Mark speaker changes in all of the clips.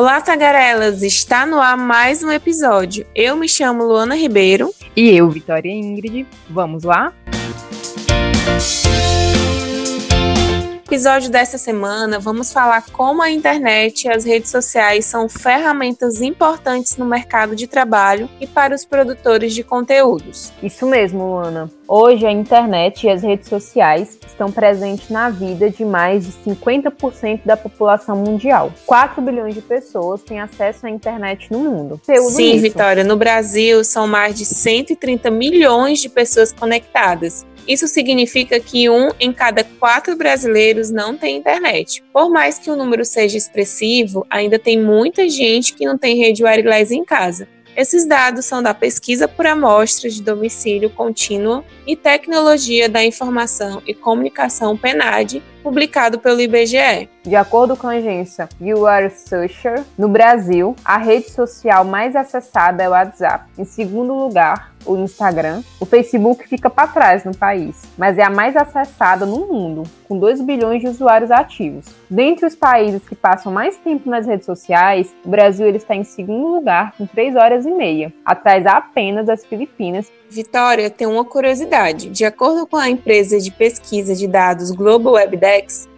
Speaker 1: Olá, tagarelas! Está no ar mais um episódio. Eu me chamo Luana Ribeiro.
Speaker 2: E eu, Vitória Ingrid. Vamos lá?
Speaker 1: Episódio desta semana, vamos falar como a internet e as redes sociais são ferramentas importantes no mercado de trabalho e para os produtores de conteúdos.
Speaker 2: Isso mesmo, Luana. Hoje, a internet e as redes sociais estão presentes na vida de mais de 50% da população mundial. 4 bilhões de pessoas têm acesso à internet no mundo.
Speaker 1: Sim, isso. Vitória, no Brasil são mais de 130 milhões de pessoas conectadas isso significa que um em cada quatro brasileiros não tem internet. Por mais que o número seja expressivo, ainda tem muita gente que não tem rede wireless em casa. Esses dados são da pesquisa por amostra de domicílio contínua e tecnologia da informação e comunicação PNAD, publicado pelo IBGE.
Speaker 2: De acordo com a agência UR Searcher, no Brasil, a rede social mais acessada é o WhatsApp. Em segundo lugar, o Instagram. O Facebook fica para trás no país, mas é a mais acessada no mundo, com 2 bilhões de usuários ativos. Dentre os países que passam mais tempo nas redes sociais, o Brasil ele está em segundo lugar, com 3 horas e meia, atrás apenas das Filipinas.
Speaker 1: Vitória, tem uma curiosidade. De acordo com a empresa de pesquisa de dados Global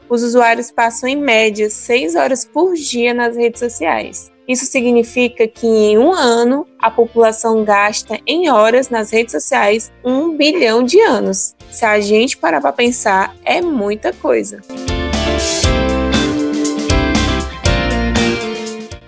Speaker 1: Os usuários passam em média 6 horas por dia nas redes sociais. Isso significa que em um ano a população gasta em horas nas redes sociais um bilhão de anos. Se a gente parar para pensar, é muita coisa.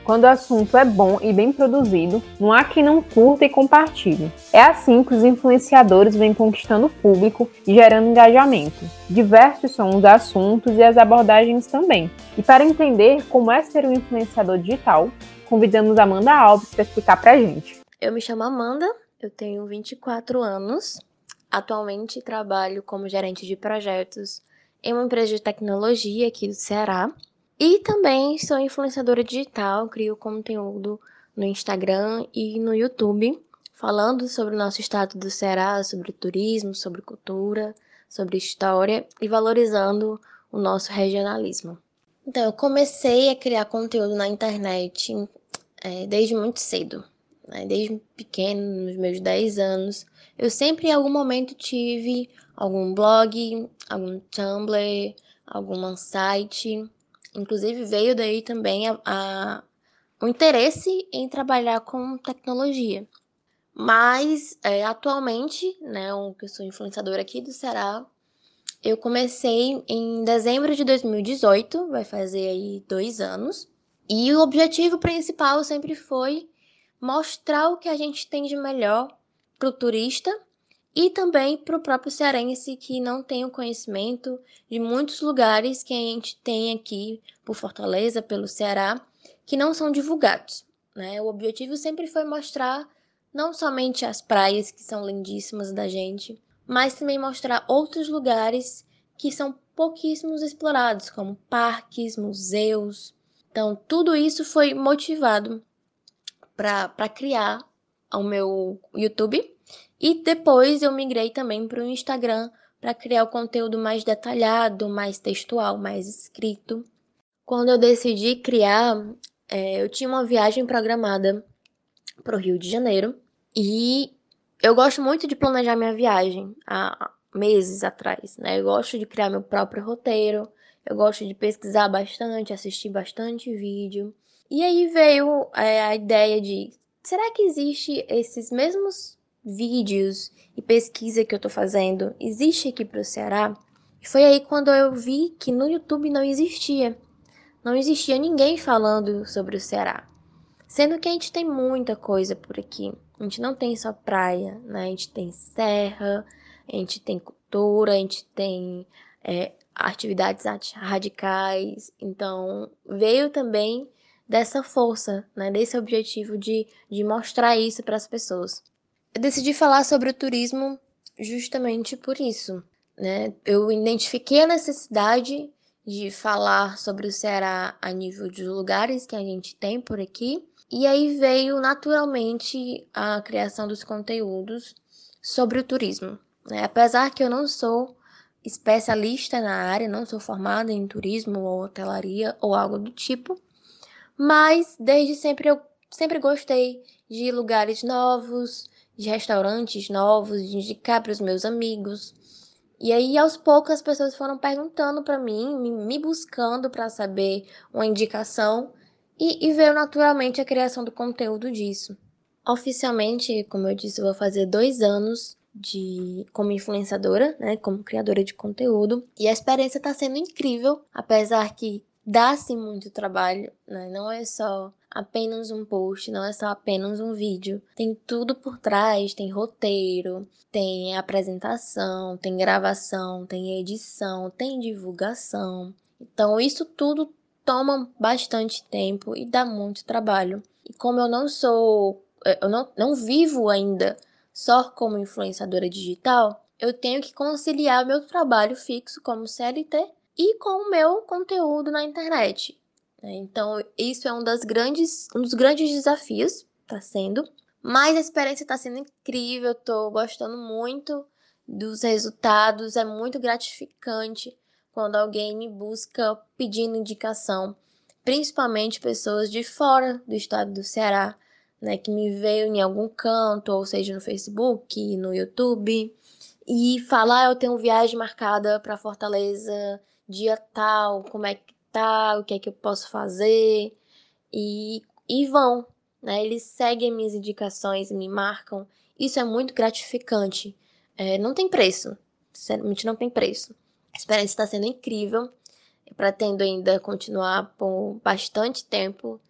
Speaker 2: Quando o assunto é bom e bem produzido, não há quem não curta e compartilhe. É assim que os influenciadores vêm conquistando o público e gerando engajamento. Diversos são os assuntos e as abordagens também. E para entender como é ser um influenciador digital, convidamos Amanda Alves para explicar para a gente.
Speaker 3: Eu me chamo Amanda, eu tenho 24 anos. Atualmente trabalho como gerente de projetos em uma empresa de tecnologia aqui do Ceará. E também sou influenciadora digital, crio conteúdo no Instagram e no YouTube, falando sobre o nosso estado do Ceará, sobre turismo, sobre cultura, sobre história e valorizando o nosso regionalismo. Então, eu comecei a criar conteúdo na internet é, desde muito cedo, né? desde pequeno, nos meus 10 anos. Eu sempre em algum momento tive algum blog, algum Tumblr, algum site Inclusive veio daí também a, a, o interesse em trabalhar com tecnologia. Mas é, atualmente, né, que eu sou influenciadora aqui do Ceará, eu comecei em dezembro de 2018, vai fazer aí dois anos. E o objetivo principal sempre foi mostrar o que a gente tem de melhor para o turista e também para o próprio cearense que não tem o conhecimento de muitos lugares que a gente tem aqui por Fortaleza, pelo Ceará, que não são divulgados. Né? O objetivo sempre foi mostrar não somente as praias que são lindíssimas da gente, mas também mostrar outros lugares que são pouquíssimos explorados, como parques, museus. Então, tudo isso foi motivado para criar o meu YouTube e depois eu migrei também para o Instagram para criar o conteúdo mais detalhado, mais textual, mais escrito. Quando eu decidi criar, é, eu tinha uma viagem programada para o Rio de Janeiro e eu gosto muito de planejar minha viagem há meses atrás, né? Eu gosto de criar meu próprio roteiro, eu gosto de pesquisar bastante, assistir bastante vídeo. E aí veio é, a ideia de será que existe esses mesmos vídeos e pesquisa que eu tô fazendo existe aqui para o Ceará. E foi aí quando eu vi que no YouTube não existia. Não existia ninguém falando sobre o Ceará. Sendo que a gente tem muita coisa por aqui. A gente não tem só praia, né? A gente tem serra, a gente tem cultura, a gente tem é, atividades radicais. Então, veio também dessa força, né? Desse objetivo de, de mostrar isso para as pessoas. Eu decidi falar sobre o turismo justamente por isso, né? Eu identifiquei a necessidade de falar sobre o Ceará a nível de lugares que a gente tem por aqui, e aí veio naturalmente a criação dos conteúdos sobre o turismo. Né? Apesar que eu não sou especialista na área, não sou formada em turismo ou hotelaria ou algo do tipo, mas desde sempre eu sempre gostei de lugares novos, de restaurantes novos, de indicar para os meus amigos. E aí, aos poucos, as pessoas foram perguntando para mim, me buscando para saber uma indicação, e, e veio naturalmente a criação do conteúdo disso. Oficialmente, como eu disse, eu vou fazer dois anos de como influenciadora, né, como criadora de conteúdo, e a experiência está sendo incrível, apesar que dá-se muito trabalho, né? Não é só apenas um post, não é só apenas um vídeo. Tem tudo por trás, tem roteiro, tem apresentação, tem gravação, tem edição, tem divulgação. Então isso tudo toma bastante tempo e dá muito trabalho. E como eu não sou, eu não, não vivo ainda só como influenciadora digital, eu tenho que conciliar meu trabalho fixo como CLT e com o meu conteúdo na internet. Né? Então, isso é um, das grandes, um dos grandes desafios, está sendo. Mas a experiência está sendo incrível, estou gostando muito dos resultados, é muito gratificante quando alguém me busca pedindo indicação, principalmente pessoas de fora do estado do Ceará, né, que me veio em algum canto, ou seja, no Facebook, no YouTube, e falar, ah, eu tenho viagem marcada para Fortaleza dia tal, como é que o que é que eu posso fazer, e, e vão, né? Eles seguem minhas indicações, me marcam. Isso é muito gratificante. É, não tem preço, sinceramente não tem preço. A experiência está sendo incrível. Eu pretendo ainda continuar por bastante tempo.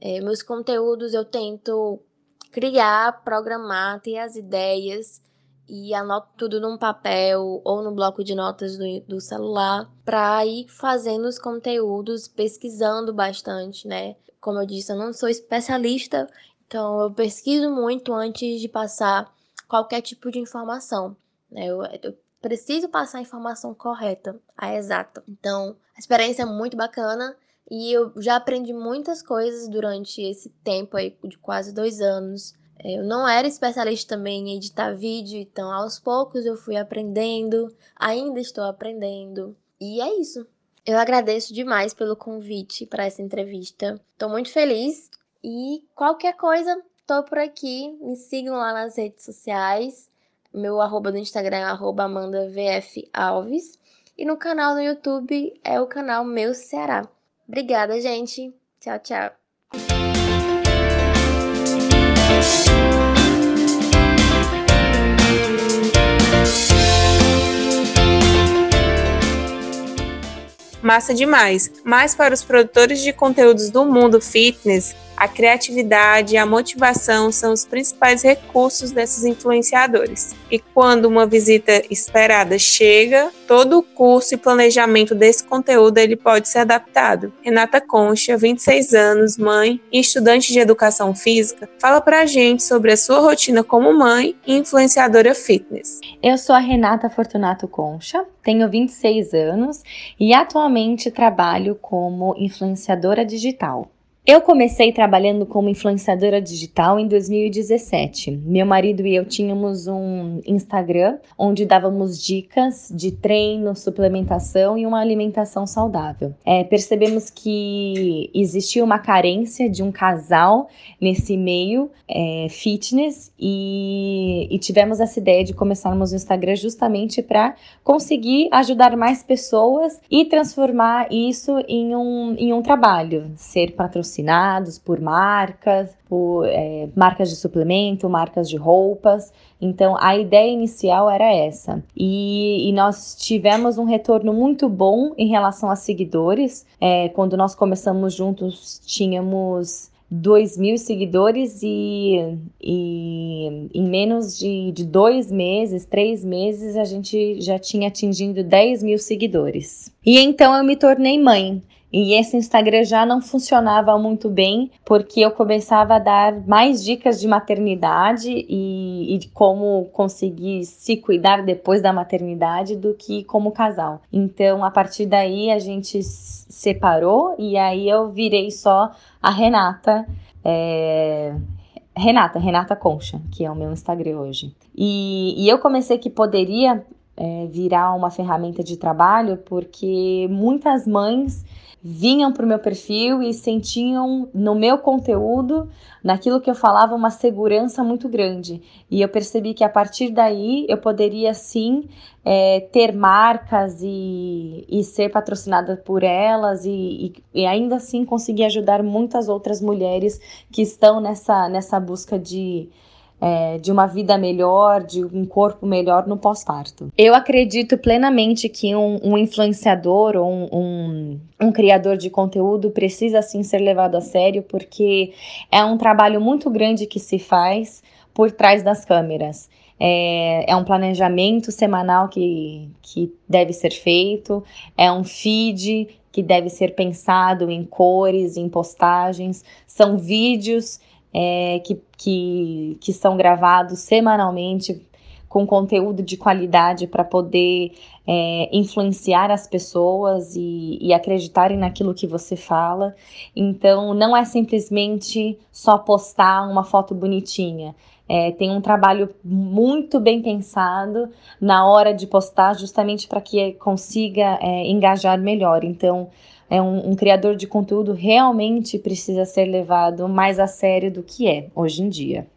Speaker 3: É, meus conteúdos eu tento criar, programar, ter as ideias e anoto tudo num papel ou no bloco de notas do, do celular para ir fazendo os conteúdos, pesquisando bastante, né? Como eu disse, eu não sou especialista, então eu pesquiso muito antes de passar qualquer tipo de informação. Né? Eu, eu preciso passar a informação correta, a exata. Então, a experiência é muito bacana e eu já aprendi muitas coisas durante esse tempo aí de quase dois anos. Eu não era especialista também em editar vídeo, então aos poucos eu fui aprendendo, ainda estou aprendendo. E é isso. Eu agradeço demais pelo convite para essa entrevista. Estou muito feliz e qualquer coisa, estou por aqui. Me sigam lá nas redes sociais. Meu arroba do Instagram é arroba AmandaVFAlves. E no canal do YouTube é o canal Meu Ceará. Obrigada, gente. Tchau, tchau.
Speaker 1: Massa demais! Mas para os produtores de conteúdos do mundo fitness, a criatividade e a motivação são os principais recursos desses influenciadores. E quando uma visita esperada chega, todo o curso e planejamento desse conteúdo ele pode ser adaptado. Renata Concha, 26 anos, mãe e estudante de educação física, fala pra gente sobre a sua rotina como mãe e influenciadora fitness.
Speaker 4: Eu sou a Renata Fortunato Concha, tenho 26 anos e atualmente trabalho como influenciadora digital. Eu comecei trabalhando como influenciadora digital em 2017. Meu marido e eu tínhamos um Instagram onde dávamos dicas de treino, suplementação e uma alimentação saudável. É, percebemos que existia uma carência de um casal nesse meio é, fitness e, e tivemos essa ideia de começarmos o Instagram justamente para conseguir ajudar mais pessoas e transformar isso em um, em um trabalho, ser patrocinado patrocinados por marcas, por é, marcas de suplemento, marcas de roupas. Então a ideia inicial era essa. E, e, nós tivemos um retorno muito bom em relação a seguidores. É, quando nós começamos juntos, tínhamos 2 mil seguidores e, e, em menos de, de dois meses, três meses, a gente já tinha atingido 10 mil seguidores. E então eu me tornei mãe. E esse Instagram já não funcionava muito bem, porque eu começava a dar mais dicas de maternidade e, e de como conseguir se cuidar depois da maternidade do que como casal. Então, a partir daí, a gente separou e aí eu virei só a Renata. É... Renata, Renata Concha, que é o meu Instagram hoje. E, e eu comecei que poderia é, virar uma ferramenta de trabalho porque muitas mães vinham para o meu perfil e sentiam no meu conteúdo, naquilo que eu falava, uma segurança muito grande. E eu percebi que a partir daí eu poderia sim é, ter marcas e, e ser patrocinada por elas e, e, e, ainda assim conseguir ajudar muitas outras mulheres que estão nessa, nessa busca de é, de uma vida melhor, de um corpo melhor no pós-parto. Eu acredito plenamente que um, um influenciador ou um, um, um, criador de conteúdo precisa sim ser levado a sério, porque é um trabalho muito grande que se faz por trás das câmeras. É, é, um planejamento semanal que, que deve ser feito, é um feed que deve ser pensado em cores, em postagens, são vídeos é, que, que, que são gravados semanalmente com conteúdo de qualidade para poder é, influenciar as pessoas e, e, acreditarem naquilo que você fala. Então, não é simplesmente só postar uma foto bonitinha. É, tem um trabalho muito bem pensado na hora de postar, justamente para que consiga é, engajar melhor. Então, é um, um criador de conteúdo realmente precisa ser levado mais a sério do que é hoje em dia.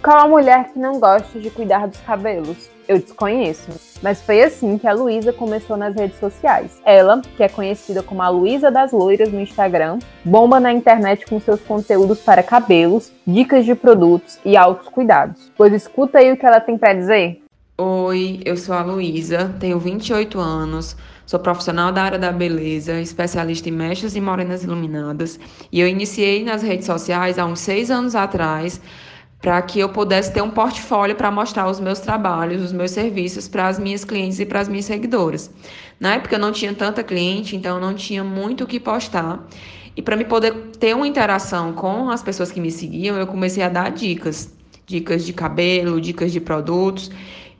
Speaker 2: Qual a mulher que não gosta de cuidar dos cabelos? Eu desconheço, mas foi assim que a Luísa começou nas redes sociais. Ela, que é conhecida como a Luísa das Loiras no Instagram, bomba na internet com seus conteúdos para cabelos, dicas de produtos e altos cuidados. Pois escuta aí o que ela tem para dizer.
Speaker 5: Oi, eu sou a Luísa, tenho 28 anos, sou profissional da área da beleza, especialista em mechas e morenas iluminadas, e eu iniciei nas redes sociais há uns seis anos atrás para que eu pudesse ter um portfólio para mostrar os meus trabalhos, os meus serviços para as minhas clientes e para as minhas seguidoras. Na época eu não tinha tanta cliente, então eu não tinha muito o que postar. E para me poder ter uma interação com as pessoas que me seguiam, eu comecei a dar dicas, dicas de cabelo, dicas de produtos.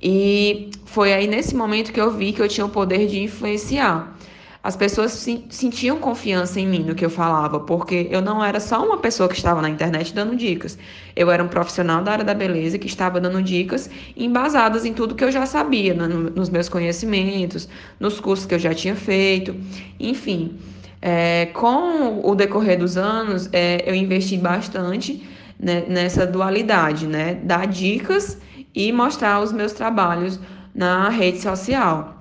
Speaker 5: E foi aí nesse momento que eu vi que eu tinha o poder de influenciar as pessoas sentiam confiança em mim no que eu falava, porque eu não era só uma pessoa que estava na internet dando dicas. Eu era um profissional da área da beleza que estava dando dicas embasadas em tudo que eu já sabia, né, nos meus conhecimentos, nos cursos que eu já tinha feito, enfim. É, com o decorrer dos anos, é, eu investi bastante né, nessa dualidade, né? Dar dicas e mostrar os meus trabalhos na rede social.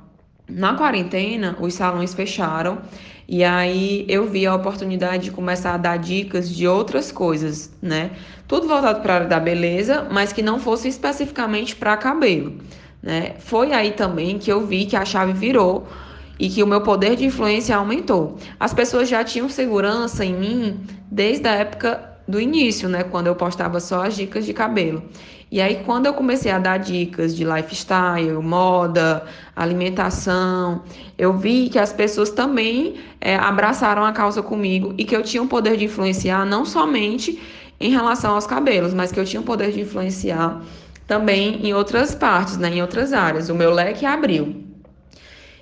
Speaker 5: Na quarentena, os salões fecharam e aí eu vi a oportunidade de começar a dar dicas de outras coisas, né? Tudo voltado para a área da beleza, mas que não fosse especificamente para cabelo, né? Foi aí também que eu vi que a chave virou e que o meu poder de influência aumentou. As pessoas já tinham segurança em mim desde a época do início, né, quando eu postava só as dicas de cabelo. E aí, quando eu comecei a dar dicas de lifestyle, moda, alimentação, eu vi que as pessoas também é, abraçaram a causa comigo e que eu tinha um poder de influenciar não somente em relação aos cabelos, mas que eu tinha um poder de influenciar também em outras partes, né, em outras áreas. O meu leque abriu.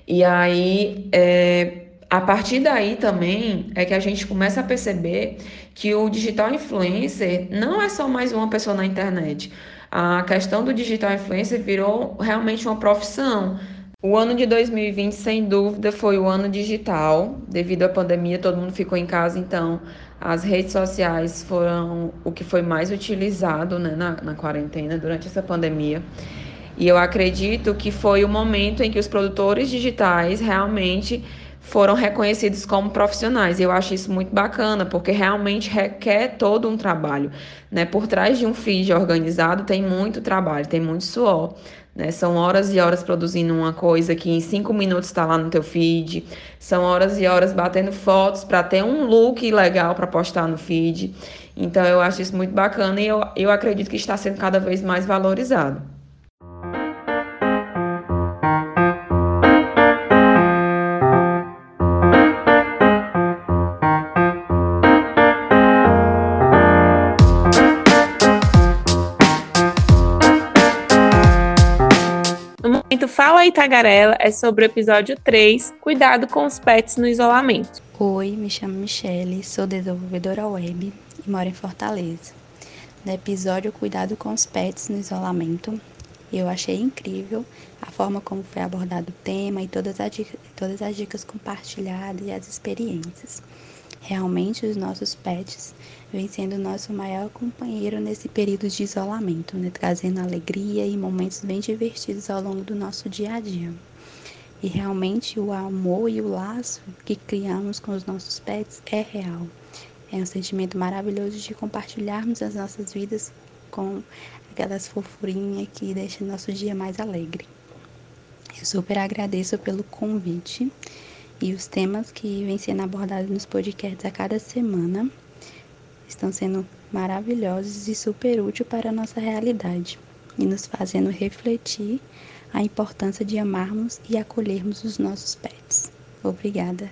Speaker 5: E aí, é, a partir daí também é que a gente começa a perceber que o digital influencer não é só mais uma pessoa na internet a questão do digital influencer virou realmente uma profissão. O ano de 2020, sem dúvida, foi o ano digital. Devido à pandemia, todo mundo ficou em casa, então as redes sociais foram o que foi mais utilizado né, na, na quarentena durante essa pandemia. E eu acredito que foi o momento em que os produtores digitais realmente foram reconhecidos como profissionais. Eu acho isso muito bacana, porque realmente requer todo um trabalho. Né? Por trás de um feed organizado tem muito trabalho, tem muito suor. Né? São horas e horas produzindo uma coisa que em cinco minutos está lá no teu feed. São horas e horas batendo fotos para ter um look legal para postar no feed. Então eu acho isso muito bacana e eu, eu acredito que está sendo cada vez mais valorizado.
Speaker 1: Fala aí, Tagarela é sobre o episódio 3, Cuidado com os pets no isolamento.
Speaker 6: Oi, me chamo Michele, sou desenvolvedora web e moro em Fortaleza. no episódio Cuidado com os Pets no Isolamento. Eu achei incrível a forma como foi abordado o tema e todas as, todas as dicas compartilhadas e as experiências. Realmente, os nossos pets vêm sendo o nosso maior companheiro nesse período de isolamento, né? trazendo alegria e momentos bem divertidos ao longo do nosso dia a dia. E realmente o amor e o laço que criamos com os nossos pets é real. É um sentimento maravilhoso de compartilharmos as nossas vidas com aquelas fofurinhas que deixam nosso dia mais alegre. Eu super agradeço pelo convite e os temas que vêm sendo abordados nos podcasts a cada semana estão sendo maravilhosos e super úteis para a nossa realidade e nos fazendo refletir a importância de amarmos e acolhermos os nossos pets. Obrigada.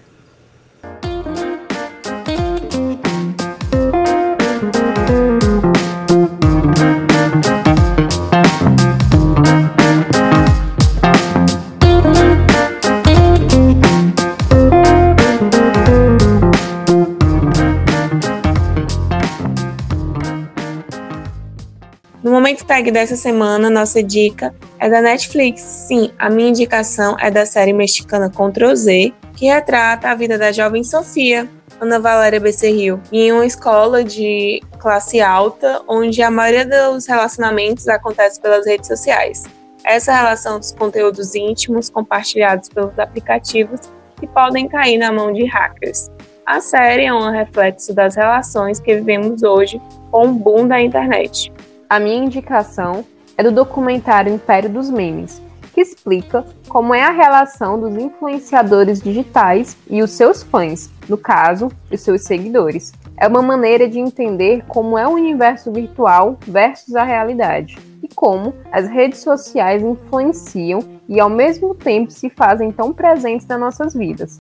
Speaker 1: Momento Tag dessa semana, nossa dica é da Netflix. Sim, a minha indicação é da série mexicana Ctrl Z, que retrata a vida da jovem Sofia, Ana Valéria Becerril, em uma escola de classe alta, onde a maioria dos relacionamentos acontece pelas redes sociais. Essa relação dos conteúdos íntimos compartilhados pelos aplicativos que podem cair na mão de hackers. A série é um reflexo das relações que vivemos hoje com o boom da internet.
Speaker 2: A minha indicação é do documentário Império dos Memes, que explica como é a relação dos influenciadores digitais e os seus fãs, no caso, os seus seguidores. É uma maneira de entender como é o universo virtual versus a realidade e como as redes sociais influenciam e ao mesmo tempo se fazem tão presentes nas nossas vidas.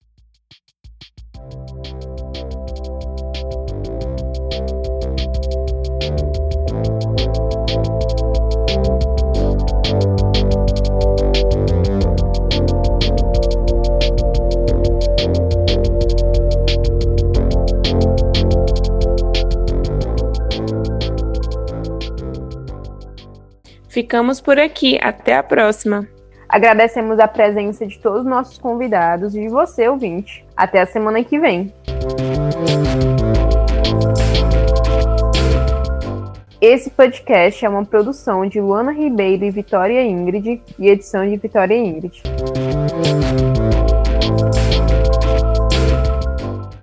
Speaker 1: Ficamos por aqui. Até a próxima.
Speaker 2: Agradecemos a presença de todos os nossos convidados e de você, ouvinte. Até a semana que vem. Esse podcast é uma produção de Luana Ribeiro e Vitória Ingrid e edição de Vitória Ingrid.